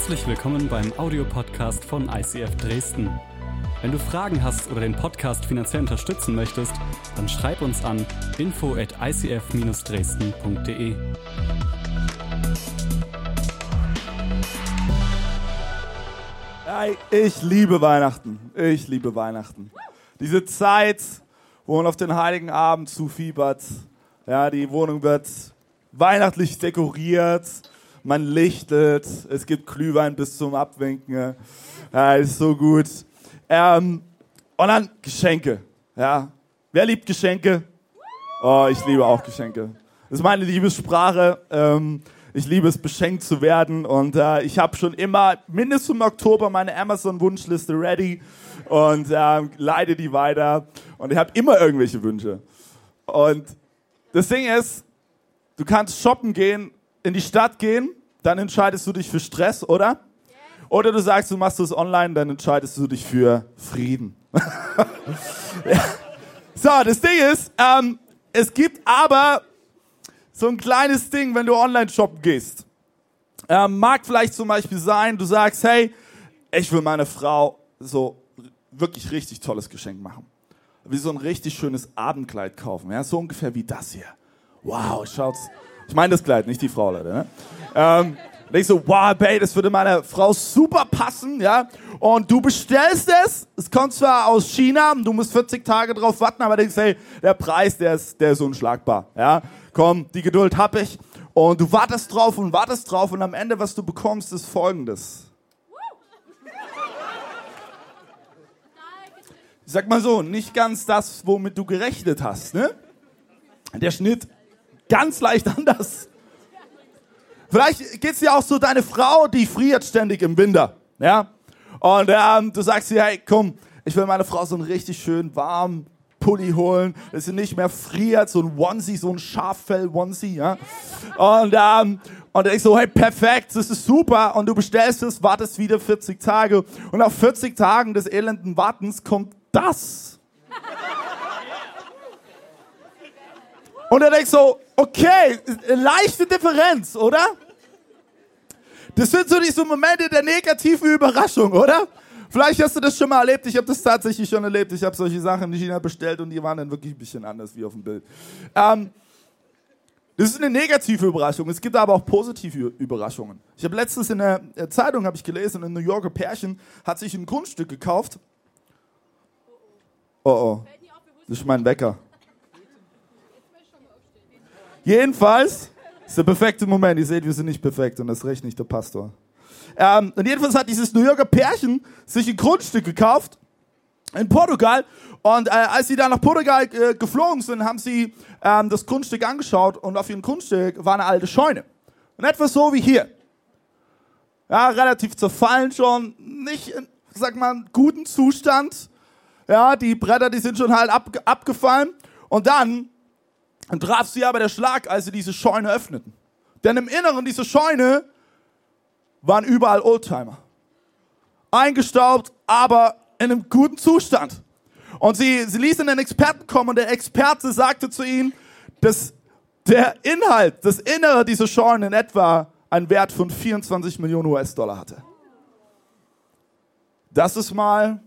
Herzlich willkommen beim Audiopodcast von ICF Dresden. Wenn du Fragen hast oder den Podcast finanziell unterstützen möchtest, dann schreib uns an info at icf-dresden.de. Ich liebe Weihnachten. Ich liebe Weihnachten. Diese Zeit, wo man auf den heiligen Abend zufiebert. Ja, die Wohnung wird weihnachtlich dekoriert. Man lichtet. Es gibt Glühwein bis zum Abwinken. Ja, ist so gut. Ähm, und dann Geschenke. Ja. Wer liebt Geschenke? Oh, ich liebe auch Geschenke. Das ist meine Liebessprache. Ähm, ich liebe es, beschenkt zu werden. Und äh, ich habe schon immer mindestens im Oktober meine Amazon-Wunschliste ready und ähm, leite die weiter. Und ich habe immer irgendwelche Wünsche. Und das Ding ist, du kannst shoppen gehen, in die Stadt gehen, dann entscheidest du dich für Stress, oder? Oder du sagst, du machst es online, dann entscheidest du dich für Frieden. ja. So, das Ding ist, ähm, es gibt aber so ein kleines Ding, wenn du online shoppen gehst. Ähm, mag vielleicht zum Beispiel sein, du sagst, hey, ich will meiner Frau so wirklich richtig tolles Geschenk machen. Wie so ein richtig schönes Abendkleid kaufen. Ja, so ungefähr wie das hier. Wow, schaut's. Ich meine das Kleid, nicht die Frau, Leute. Ne? Ähm, ich so, wow, Babe, das würde meiner Frau super passen, ja. Und du bestellst es, es kommt zwar aus China, du musst 40 Tage drauf warten, aber denkst, hey, der Preis, der ist, der ist unschlagbar, ja. Komm, die Geduld hab ich. Und du wartest drauf und wartest drauf und am Ende, was du bekommst, ist folgendes. Ich sag mal so, nicht ganz das, womit du gerechnet hast, ne? Der Schnitt ganz leicht anders. Vielleicht geht's dir auch so, deine Frau, die friert ständig im Winter, ja? Und ähm, du sagst dir, hey, komm, ich will meine Frau so einen richtig schön warmen Pulli holen, dass sie nicht mehr friert, so ein Onesie, so ein Schaffell-Onesie, ja? Und, ähm, und ich so, hey, perfekt, das ist super. Und du bestellst es, wartest wieder 40 Tage. Und nach 40 Tagen des elenden Wartens kommt das. Und er denkt so, okay, leichte Differenz, oder? Das sind so diese Momente der negativen Überraschung, oder? Vielleicht hast du das schon mal erlebt. Ich habe das tatsächlich schon erlebt. Ich habe solche Sachen in China bestellt und die waren dann wirklich ein bisschen anders wie auf dem Bild. Ähm, das ist eine negative Überraschung. Es gibt aber auch positive Überraschungen. Ich habe letztens in der Zeitung habe ich gelesen, ein New Yorker Pärchen hat sich ein Grundstück gekauft. Oh oh, das ist mein Wecker. Jedenfalls ist der perfekte Moment. Ihr seht, wir sind nicht perfekt und das recht nicht der Pastor. Ähm, und jedenfalls hat dieses New Yorker Pärchen sich ein Grundstück gekauft in Portugal. Und äh, als sie da nach Portugal äh, geflogen sind, haben sie ähm, das Grundstück angeschaut und auf ihrem Grundstück war eine alte Scheune. Und etwas so wie hier. Ja, relativ zerfallen schon, nicht in, sag mal, guten Zustand. Ja, die Bretter, die sind schon halt ab, abgefallen. Und dann und traf sie aber der Schlag, als sie diese Scheune öffneten. Denn im Inneren dieser Scheune waren überall Oldtimer. Eingestaubt, aber in einem guten Zustand. Und sie, sie ließen einen Experten kommen und der Experte sagte zu ihnen, dass der Inhalt, das Innere dieser Scheune in etwa einen Wert von 24 Millionen US-Dollar hatte. Das ist mal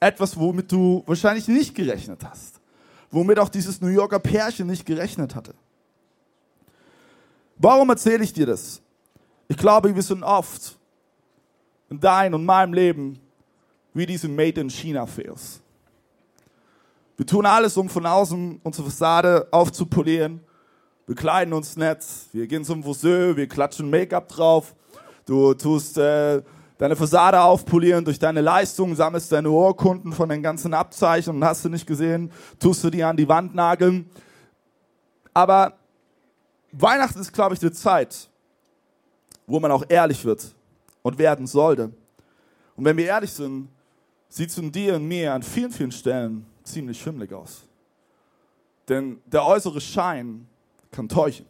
etwas, womit du wahrscheinlich nicht gerechnet hast womit auch dieses New Yorker Pärchen nicht gerechnet hatte. Warum erzähle ich dir das? Ich glaube, wir sind oft in deinem und meinem Leben wie diese Made in China Fails. Wir tun alles, um von außen unsere Fassade aufzupolieren. Wir kleiden uns nett, wir gehen zum Friseur, wir klatschen Make-up drauf. Du tust äh, deine Fassade aufpolieren durch deine Leistung, sammelst deine Urkunden von den ganzen Abzeichen und hast du nicht gesehen, tust du die an die Wand nageln. Aber Weihnachten ist, glaube ich, eine Zeit, wo man auch ehrlich wird und werden sollte. Und wenn wir ehrlich sind, sieht es in dir und mir an vielen, vielen Stellen ziemlich schimmlig aus. Denn der äußere Schein kann täuschen.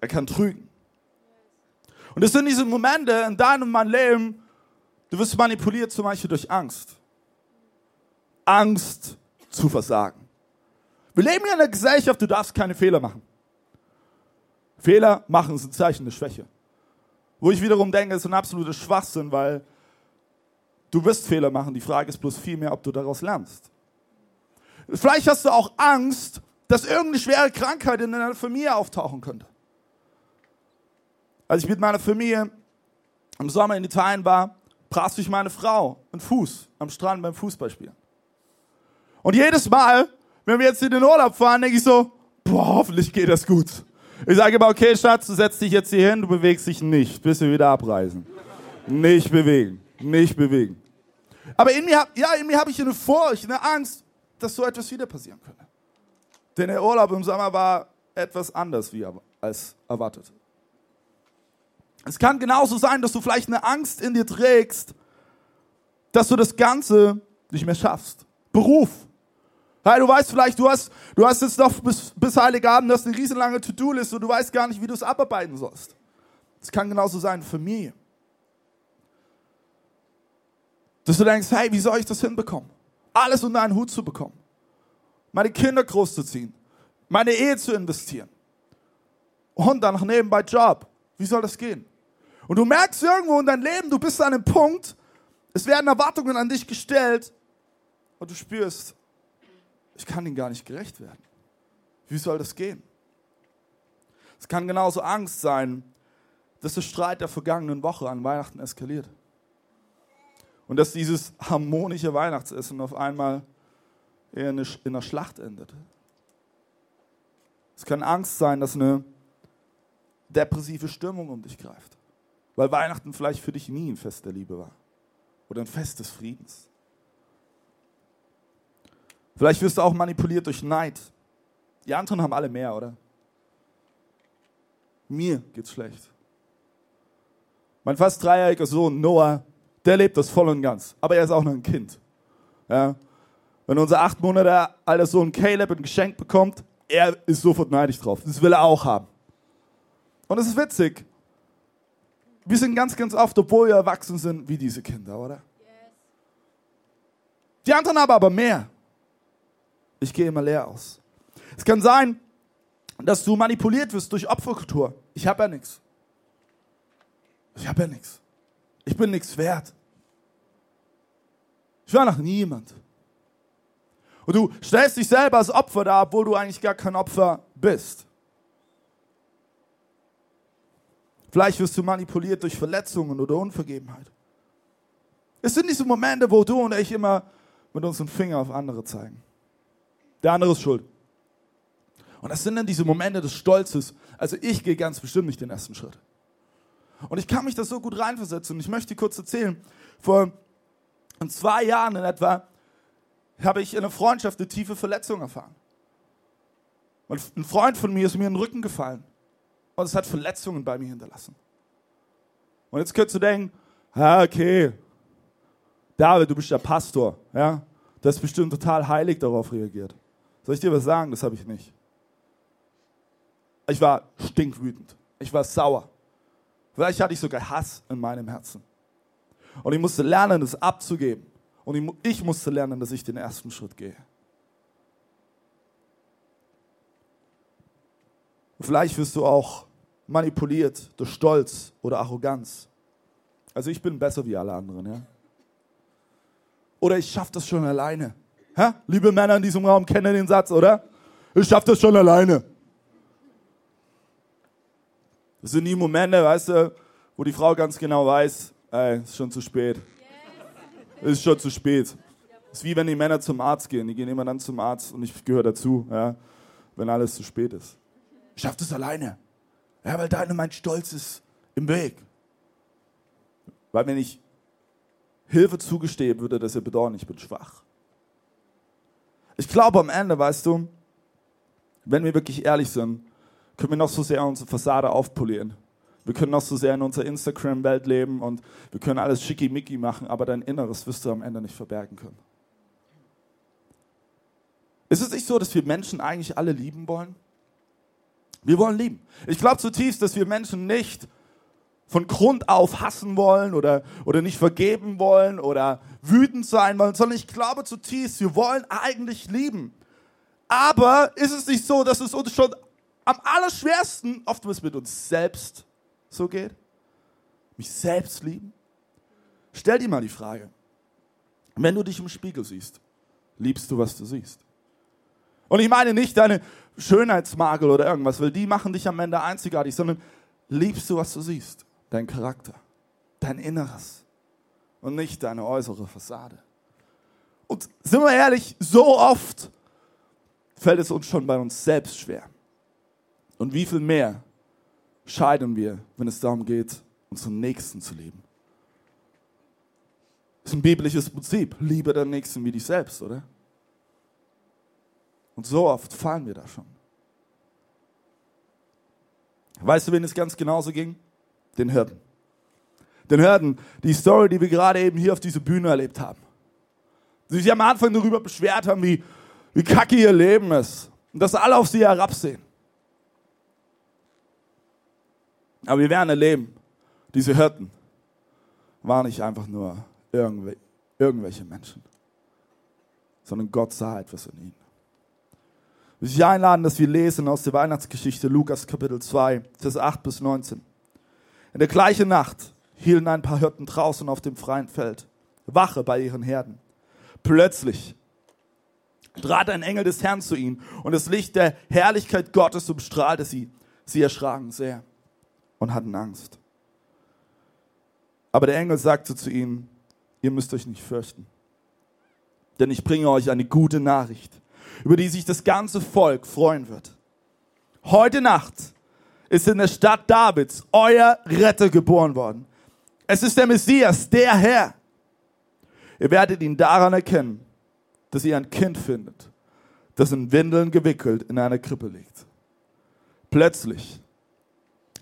Er kann trügen. Und es sind diese Momente in deinem und meinem Leben, du wirst manipuliert zum Beispiel durch Angst. Angst zu versagen. Wir leben in einer Gesellschaft, du darfst keine Fehler machen. Fehler machen ist ein Zeichen der Schwäche. Wo ich wiederum denke, ist ein absoluter Schwachsinn, weil du wirst Fehler machen. Die Frage ist bloß vielmehr, ob du daraus lernst. Vielleicht hast du auch Angst, dass irgendeine schwere Krankheit in deiner Familie auftauchen könnte. Als ich mit meiner Familie im Sommer in Italien war, brach sich meine Frau einen Fuß am Strand beim Fußballspielen. Und jedes Mal, wenn wir jetzt in den Urlaub fahren, denke ich so, boah, hoffentlich geht das gut. Ich sage immer, okay, Schatz, du setzt dich jetzt hier hin, du bewegst dich nicht, bis wir wieder abreisen. Nicht bewegen, nicht bewegen. Aber in mir, ja, in mir habe ich eine Furcht, eine Angst, dass so etwas wieder passieren könnte. Denn der Urlaub im Sommer war etwas anders wie als erwartet. Es kann genauso sein, dass du vielleicht eine Angst in dir trägst, dass du das Ganze nicht mehr schaffst. Beruf. Hey, du weißt vielleicht, du hast, du hast jetzt noch bis, bis Heiligabend, das eine riesenlange To-Do-Liste und du weißt gar nicht, wie du es abarbeiten sollst. Es kann genauso sein, Familie. Dass du denkst, hey, wie soll ich das hinbekommen? Alles unter einen Hut zu bekommen. Meine Kinder großzuziehen. Meine Ehe zu investieren. Und dann noch nebenbei Job. Wie soll das gehen? Und du merkst irgendwo in deinem Leben, du bist an einem Punkt, es werden Erwartungen an dich gestellt und du spürst, ich kann ihnen gar nicht gerecht werden. Wie soll das gehen? Es kann genauso Angst sein, dass der Streit der vergangenen Woche an Weihnachten eskaliert. Und dass dieses harmonische Weihnachtsessen auf einmal eher in einer Schlacht endet. Es kann Angst sein, dass eine depressive Stimmung um dich greift. Weil Weihnachten vielleicht für dich nie ein Fest der Liebe war. Oder ein Fest des Friedens. Vielleicht wirst du auch manipuliert durch Neid. Die anderen haben alle mehr, oder? Mir geht's schlecht. Mein fast dreijähriger Sohn Noah, der lebt das voll und ganz. Aber er ist auch noch ein Kind. Ja? Wenn unser acht Monate alter Sohn Caleb ein Geschenk bekommt, er ist sofort neidisch drauf. Das will er auch haben. Und es ist witzig. Wir sind ganz, ganz oft, obwohl wir erwachsen sind, wie diese Kinder, oder? Die anderen haben aber mehr. Ich gehe immer leer aus. Es kann sein, dass du manipuliert wirst durch Opferkultur. Ich habe ja nichts. Ich habe ja nichts. Ich bin nichts wert. Ich war noch niemand. Und du stellst dich selber als Opfer dar, obwohl du eigentlich gar kein Opfer bist. Vielleicht wirst du manipuliert durch Verletzungen oder Unvergebenheit. Es sind diese Momente, wo du und ich immer mit unseren Finger auf andere zeigen. Der andere ist schuld. Und das sind dann diese Momente des Stolzes. Also ich gehe ganz bestimmt nicht den ersten Schritt. Und ich kann mich da so gut reinversetzen. Und ich möchte kurz erzählen, vor zwei Jahren in etwa habe ich in einer Freundschaft eine tiefe Verletzung erfahren. Und ein Freund von mir ist mir in den Rücken gefallen. Und es hat Verletzungen bei mir hinterlassen. Und jetzt könntest du denken, ja, okay, David, du bist der Pastor, ja, du hast bestimmt total heilig darauf reagiert. Soll ich dir was sagen? Das habe ich nicht. Ich war stinkwütend. Ich war sauer. Vielleicht hatte ich sogar Hass in meinem Herzen. Und ich musste lernen, das abzugeben. Und ich musste lernen, dass ich den ersten Schritt gehe. Vielleicht wirst du auch manipuliert durch Stolz oder Arroganz. Also ich bin besser wie alle anderen, ja. Oder ich schaffe das schon alleine. Hä? Liebe Männer in diesem Raum kennen den Satz, oder? Ich schaffe das schon alleine. Das sind die Momente, weißt du, wo die Frau ganz genau weiß, ey, ist schon zu spät. Ist schon zu spät. Ist wie wenn die Männer zum Arzt gehen. Die gehen immer dann zum Arzt und ich gehöre dazu, ja, wenn alles zu spät ist. Ich schaffe das alleine. Ja, weil dein und mein Stolz ist im Weg. Weil wenn ich Hilfe zugestehe, würde das ja bedeuten, ich bin schwach. Ich glaube am Ende, weißt du, wenn wir wirklich ehrlich sind, können wir noch so sehr unsere Fassade aufpolieren. Wir können noch so sehr in unserer Instagram-Welt leben und wir können alles schickimicki machen, aber dein Inneres wirst du am Ende nicht verbergen können. Ist es nicht so, dass wir Menschen eigentlich alle lieben wollen? Wir wollen lieben. Ich glaube zutiefst, dass wir Menschen nicht von Grund auf hassen wollen oder, oder nicht vergeben wollen oder wütend sein wollen, sondern ich glaube zutiefst, wir wollen eigentlich lieben. Aber ist es nicht so, dass es uns schon am allerschwersten oftmals mit uns selbst so geht? Mich selbst lieben? Stell dir mal die Frage. Wenn du dich im Spiegel siehst, liebst du, was du siehst? Und ich meine nicht deine Schönheitsmakel oder irgendwas, weil die machen dich am Ende einzigartig, sondern liebst du, was du siehst? Dein Charakter, dein Inneres und nicht deine äußere Fassade. Und sind wir ehrlich, so oft fällt es uns schon bei uns selbst schwer. Und wie viel mehr scheiden wir, wenn es darum geht, unseren Nächsten zu lieben? Das ist ein biblisches Prinzip. Liebe den Nächsten wie dich selbst, oder? Und so oft fallen wir da schon. Weißt du, wen es ganz genauso ging? Den Hirten. Den Hirten, die Story, die wir gerade eben hier auf dieser Bühne erlebt haben. Die sich am Anfang darüber beschwert haben, wie, wie kacke ihr Leben ist. Und dass alle auf sie herabsehen. Aber wir werden erleben, diese Hirten waren nicht einfach nur irgendwelche Menschen, sondern Gott sah etwas in ihnen. Ich will dich einladen, dass wir lesen aus der Weihnachtsgeschichte Lukas Kapitel 2, Vers 8 bis 19. In der gleichen Nacht hielten ein paar Hirten draußen auf dem freien Feld, Wache bei ihren Herden. Plötzlich trat ein Engel des Herrn zu ihnen und das Licht der Herrlichkeit Gottes umstrahlte sie. Sie erschraken sehr und hatten Angst. Aber der Engel sagte zu ihnen, ihr müsst euch nicht fürchten, denn ich bringe euch eine gute Nachricht über die sich das ganze Volk freuen wird. Heute Nacht ist in der Stadt Davids euer Retter geboren worden. Es ist der Messias, der Herr. Ihr werdet ihn daran erkennen, dass ihr ein Kind findet, das in Windeln gewickelt in einer Krippe liegt. Plötzlich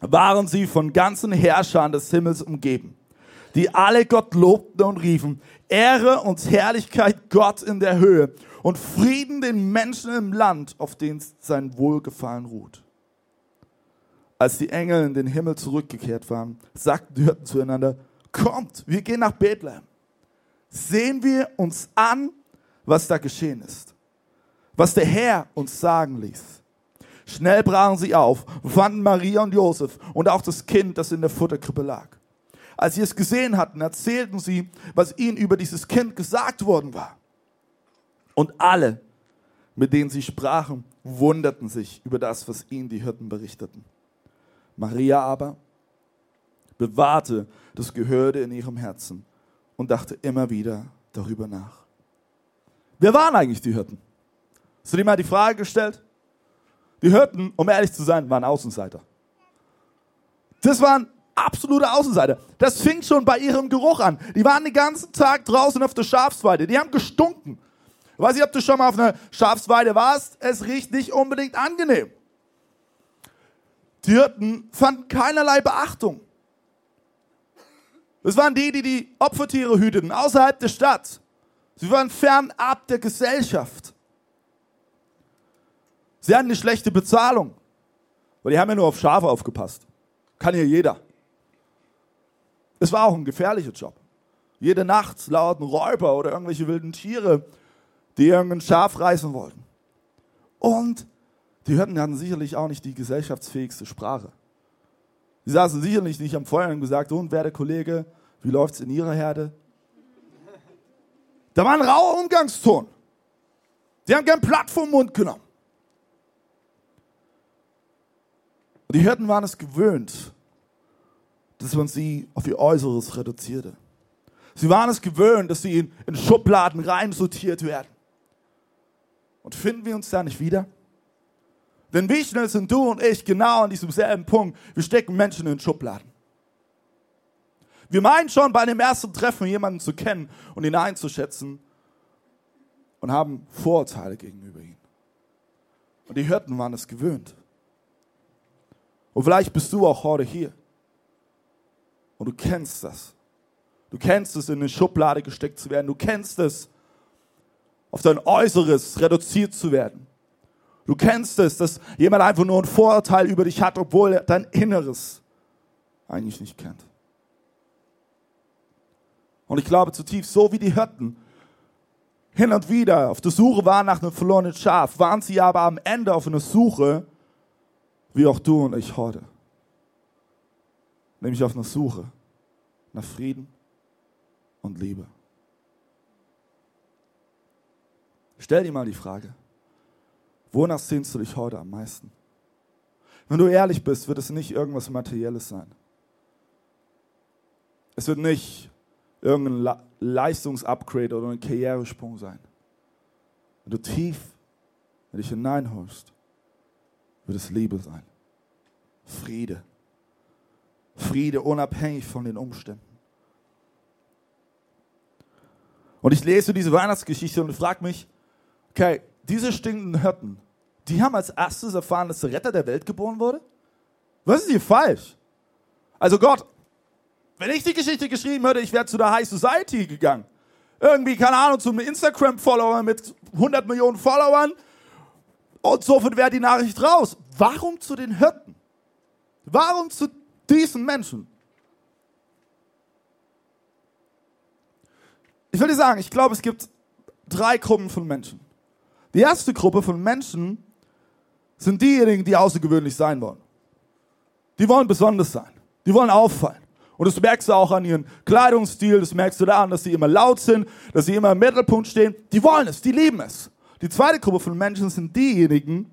waren sie von ganzen Herrschern des Himmels umgeben, die alle Gott lobten und riefen, Ehre und Herrlichkeit Gott in der Höhe und Frieden den Menschen im Land, auf den sein Wohlgefallen ruht. Als die Engel in den Himmel zurückgekehrt waren, sagten die Hirten zueinander, kommt, wir gehen nach Bethlehem. Sehen wir uns an, was da geschehen ist, was der Herr uns sagen ließ. Schnell brachen sie auf, fanden Maria und Josef und auch das Kind, das in der Futterkrippe lag. Als sie es gesehen hatten, erzählten sie, was ihnen über dieses Kind gesagt worden war. Und alle, mit denen sie sprachen, wunderten sich über das, was ihnen die Hirten berichteten. Maria aber bewahrte das Gehörde in ihrem Herzen und dachte immer wieder darüber nach. Wer waren eigentlich die Hirten? Hast du dir mal die Frage gestellt? Die Hirten, um ehrlich zu sein, waren Außenseiter. Das waren absolute Außenseiter. Das fing schon bei ihrem Geruch an. Die waren den ganzen Tag draußen auf der Schafsweide. Die haben gestunken. Ich weiß nicht, ob du schon mal auf einer Schafsweide warst. Es riecht nicht unbedingt angenehm. Die Hirten fanden keinerlei Beachtung. Das waren die, die die Opfertiere hüteten, außerhalb der Stadt. Sie waren fernab der Gesellschaft. Sie hatten eine schlechte Bezahlung, weil die haben ja nur auf Schafe aufgepasst. Kann hier jeder. Es war auch ein gefährlicher Job. Jede Nacht lauerten Räuber oder irgendwelche wilden Tiere die irgendein Schaf reißen wollten. Und die Hirten hatten sicherlich auch nicht die gesellschaftsfähigste Sprache. Sie saßen sicherlich nicht am Feuer und gesagt, und wer der Kollege, wie läuft's in ihrer Herde? Da war ein rauer Umgangston. Sie haben kein Blatt vom Mund genommen. Und die Hirten waren es gewöhnt, dass man sie auf ihr Äußeres reduzierte. Sie waren es gewöhnt, dass sie in, Schubladen reinsortiert werden. Und finden wir uns da nicht wieder? Denn wie schnell sind du und ich genau an diesem selben Punkt? Wir stecken Menschen in Schubladen. Wir meinen schon bei dem ersten Treffen jemanden zu kennen und ihn einzuschätzen und haben Vorurteile gegenüber ihm. Und die Hirten waren es gewöhnt. Und vielleicht bist du auch heute hier. Und du kennst das. Du kennst es, in eine Schublade gesteckt zu werden. Du kennst es, auf dein Äußeres reduziert zu werden. Du kennst es, dass jemand einfach nur ein Vorurteil über dich hat, obwohl er dein Inneres eigentlich nicht kennt. Und ich glaube zutiefst, so wie die Hirten hin und wieder auf der Suche waren nach einem verlorenen Schaf, waren sie aber am Ende auf einer Suche, wie auch du und ich heute. Nämlich auf einer Suche nach Frieden und Liebe. Stell dir mal die Frage, wonach sehnst du dich heute am meisten? Wenn du ehrlich bist, wird es nicht irgendwas Materielles sein. Es wird nicht irgendein Leistungsupgrade oder ein Karrieresprung sein. Wenn du tief in dich hineinholst, wird es Liebe sein. Friede. Friede unabhängig von den Umständen. Und ich lese diese Weihnachtsgeschichte und frage mich, okay, diese stinkenden Hirten, die haben als erstes erfahren, dass der Retter der Welt geboren wurde? Was ist hier falsch? Also Gott, wenn ich die Geschichte geschrieben hätte, ich wäre zu der High Society gegangen. Irgendwie, keine Ahnung, zu einem Instagram-Follower mit 100 Millionen Followern. Und sofort wäre die Nachricht raus. Warum zu den Hirten? Warum zu diesen Menschen? Ich würde sagen, ich glaube, es gibt drei Gruppen von Menschen. Die erste Gruppe von Menschen sind diejenigen, die außergewöhnlich sein wollen. Die wollen besonders sein. Die wollen auffallen. Und das merkst du auch an ihrem Kleidungsstil, das merkst du daran, dass sie immer laut sind, dass sie immer im Mittelpunkt stehen. Die wollen es, die lieben es. Die zweite Gruppe von Menschen sind diejenigen,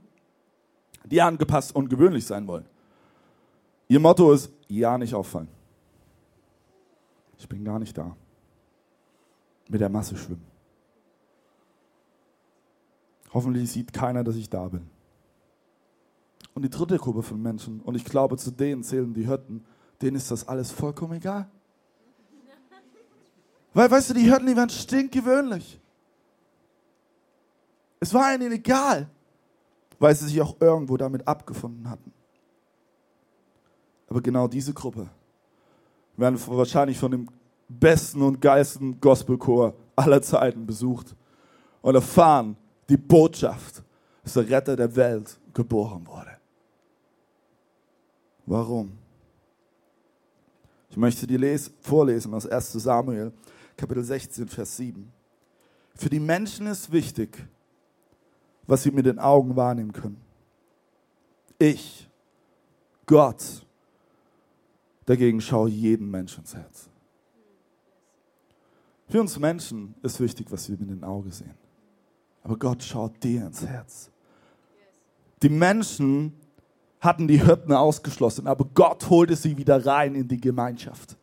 die angepasst und gewöhnlich sein wollen. Ihr Motto ist, ja, nicht auffallen. Ich bin gar nicht da. Mit der Masse schwimmen. Hoffentlich sieht keiner, dass ich da bin. Und die dritte Gruppe von Menschen, und ich glaube, zu denen zählen die Hirten, denen ist das alles vollkommen egal. Weil, weißt du, die Hirten, die waren stinkgewöhnlich. Es war ihnen egal, weil sie sich auch irgendwo damit abgefunden hatten. Aber genau diese Gruppe werden wahrscheinlich von dem besten und geilsten Gospelchor aller Zeiten besucht und erfahren die Botschaft, dass der Retter der Welt geboren wurde. Warum? Ich möchte dir les vorlesen aus 1 Samuel, Kapitel 16, Vers 7. Für die Menschen ist wichtig, was sie mit den Augen wahrnehmen können. Ich, Gott, dagegen schaue jeden Menschen ins Herz. Für uns Menschen ist wichtig, was wir mit den Augen sehen. Aber Gott schaut dir ins Herz. Die Menschen hatten die Hirten ausgeschlossen, aber Gott holte sie wieder rein in die Gemeinschaft.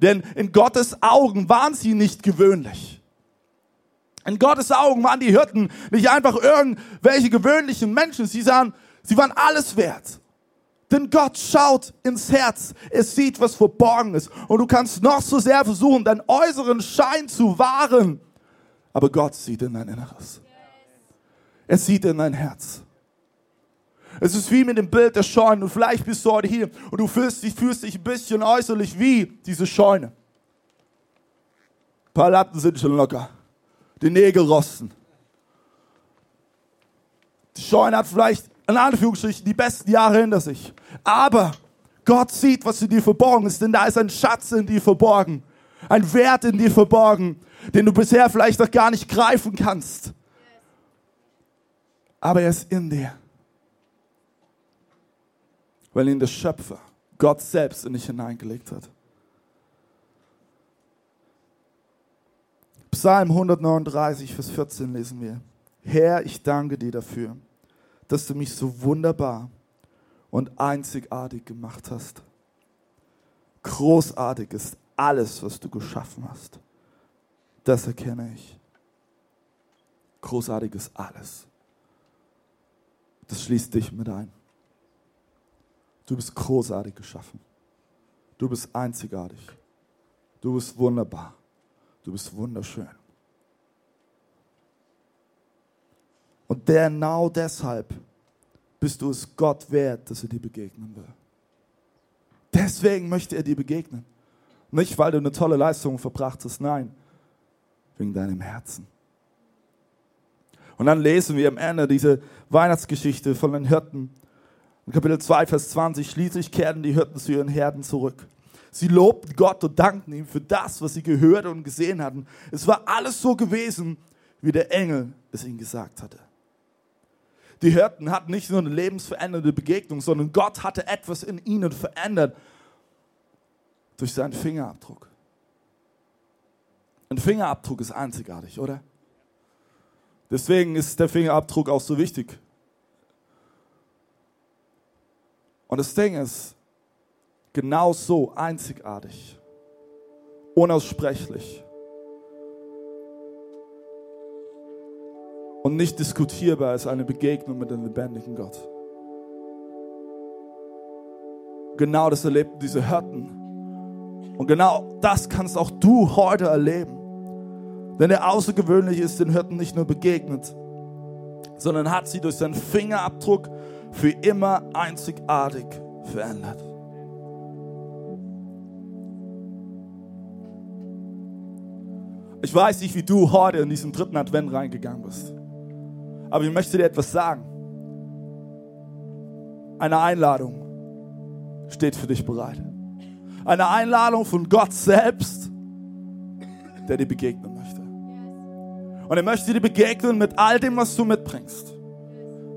Denn in Gottes Augen waren sie nicht gewöhnlich. In Gottes Augen waren die Hirten nicht einfach irgendwelche gewöhnlichen Menschen, sie, sahen, sie waren alles wert. Denn Gott schaut ins Herz, es sieht, was verborgen ist. Und du kannst noch so sehr versuchen, deinen äußeren Schein zu wahren. Aber Gott sieht in dein Inneres. Er sieht in dein Herz. Es ist wie mit dem Bild der Scheune. Und vielleicht bist du heute hier und du fühlst dich, fühlst dich ein bisschen äußerlich wie diese Scheune. Ein paar Latten sind schon locker. Die Nägel rosten. Die Scheune hat vielleicht in Anführungsstrichen die besten Jahre hinter sich. Aber Gott sieht, was in dir verborgen ist, denn da ist ein Schatz in dir verborgen. Ein Wert in dir verborgen, den du bisher vielleicht noch gar nicht greifen kannst. Aber er ist in dir weil ihn der Schöpfer, Gott selbst, in dich hineingelegt hat. Psalm 139, Vers 14 lesen wir. Herr, ich danke dir dafür, dass du mich so wunderbar und einzigartig gemacht hast. Großartig ist alles, was du geschaffen hast. Das erkenne ich. Großartig ist alles. Das schließt dich mit ein. Du bist großartig geschaffen. Du bist einzigartig. Du bist wunderbar. Du bist wunderschön. Und genau deshalb bist du es Gott wert, dass er dir begegnen will. Deswegen möchte er dir begegnen. Nicht, weil du eine tolle Leistung verbracht hast, nein, wegen deinem Herzen. Und dann lesen wir am Ende diese Weihnachtsgeschichte von den Hirten, in Kapitel 2, Vers 20, schließlich kehrten die Hirten zu ihren Herden zurück. Sie lobten Gott und dankten ihm für das, was sie gehört und gesehen hatten. Es war alles so gewesen, wie der Engel es ihnen gesagt hatte. Die Hirten hatten nicht nur eine lebensverändernde Begegnung, sondern Gott hatte etwas in ihnen verändert. durch seinen Fingerabdruck. Ein Fingerabdruck ist einzigartig, oder? Deswegen ist der Fingerabdruck auch so wichtig. Und das Ding ist, genau so einzigartig, unaussprechlich und nicht diskutierbar ist eine Begegnung mit dem lebendigen Gott. Genau das erlebten diese Hirten. Und genau das kannst auch du heute erleben. Denn der Außergewöhnliche ist den Hirten nicht nur begegnet, sondern hat sie durch seinen Fingerabdruck für immer einzigartig verändert. Ich weiß nicht, wie du heute in diesen dritten Advent reingegangen bist. Aber ich möchte dir etwas sagen. Eine Einladung steht für dich bereit. Eine Einladung von Gott selbst, der dir begegnen möchte. Und er möchte dir begegnen mit all dem, was du mitbringst.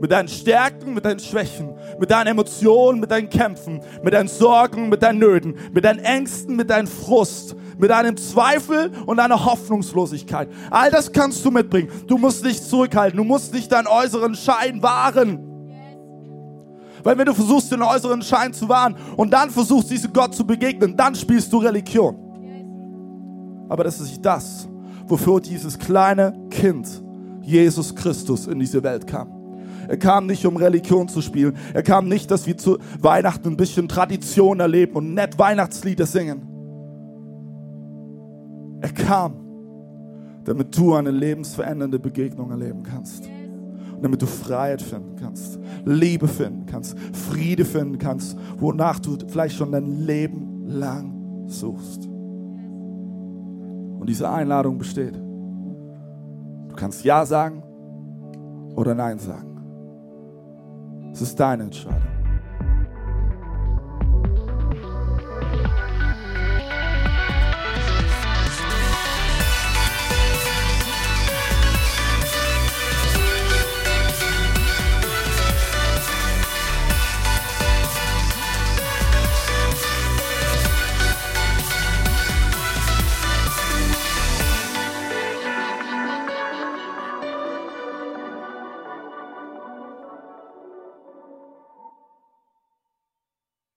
Mit deinen Stärken, mit deinen Schwächen, mit deinen Emotionen, mit deinen Kämpfen, mit deinen Sorgen, mit deinen Nöten, mit deinen Ängsten, mit deinem Frust, mit deinem Zweifel und deiner Hoffnungslosigkeit. All das kannst du mitbringen. Du musst nicht zurückhalten. Du musst nicht deinen äußeren Schein wahren. Weil wenn du versuchst, den äußeren Schein zu wahren und dann versuchst, diesem Gott zu begegnen, dann spielst du Religion. Aber das ist nicht das, wofür dieses kleine Kind, Jesus Christus, in diese Welt kam. Er kam nicht, um Religion zu spielen. Er kam nicht, dass wir zu Weihnachten ein bisschen Tradition erleben und nett Weihnachtslieder singen. Er kam, damit du eine lebensverändernde Begegnung erleben kannst damit du Freiheit finden kannst, Liebe finden kannst, Friede finden kannst, wonach du vielleicht schon dein Leben lang suchst. Und diese Einladung besteht. Du kannst Ja sagen oder Nein sagen. Es ist deine Entscheidung.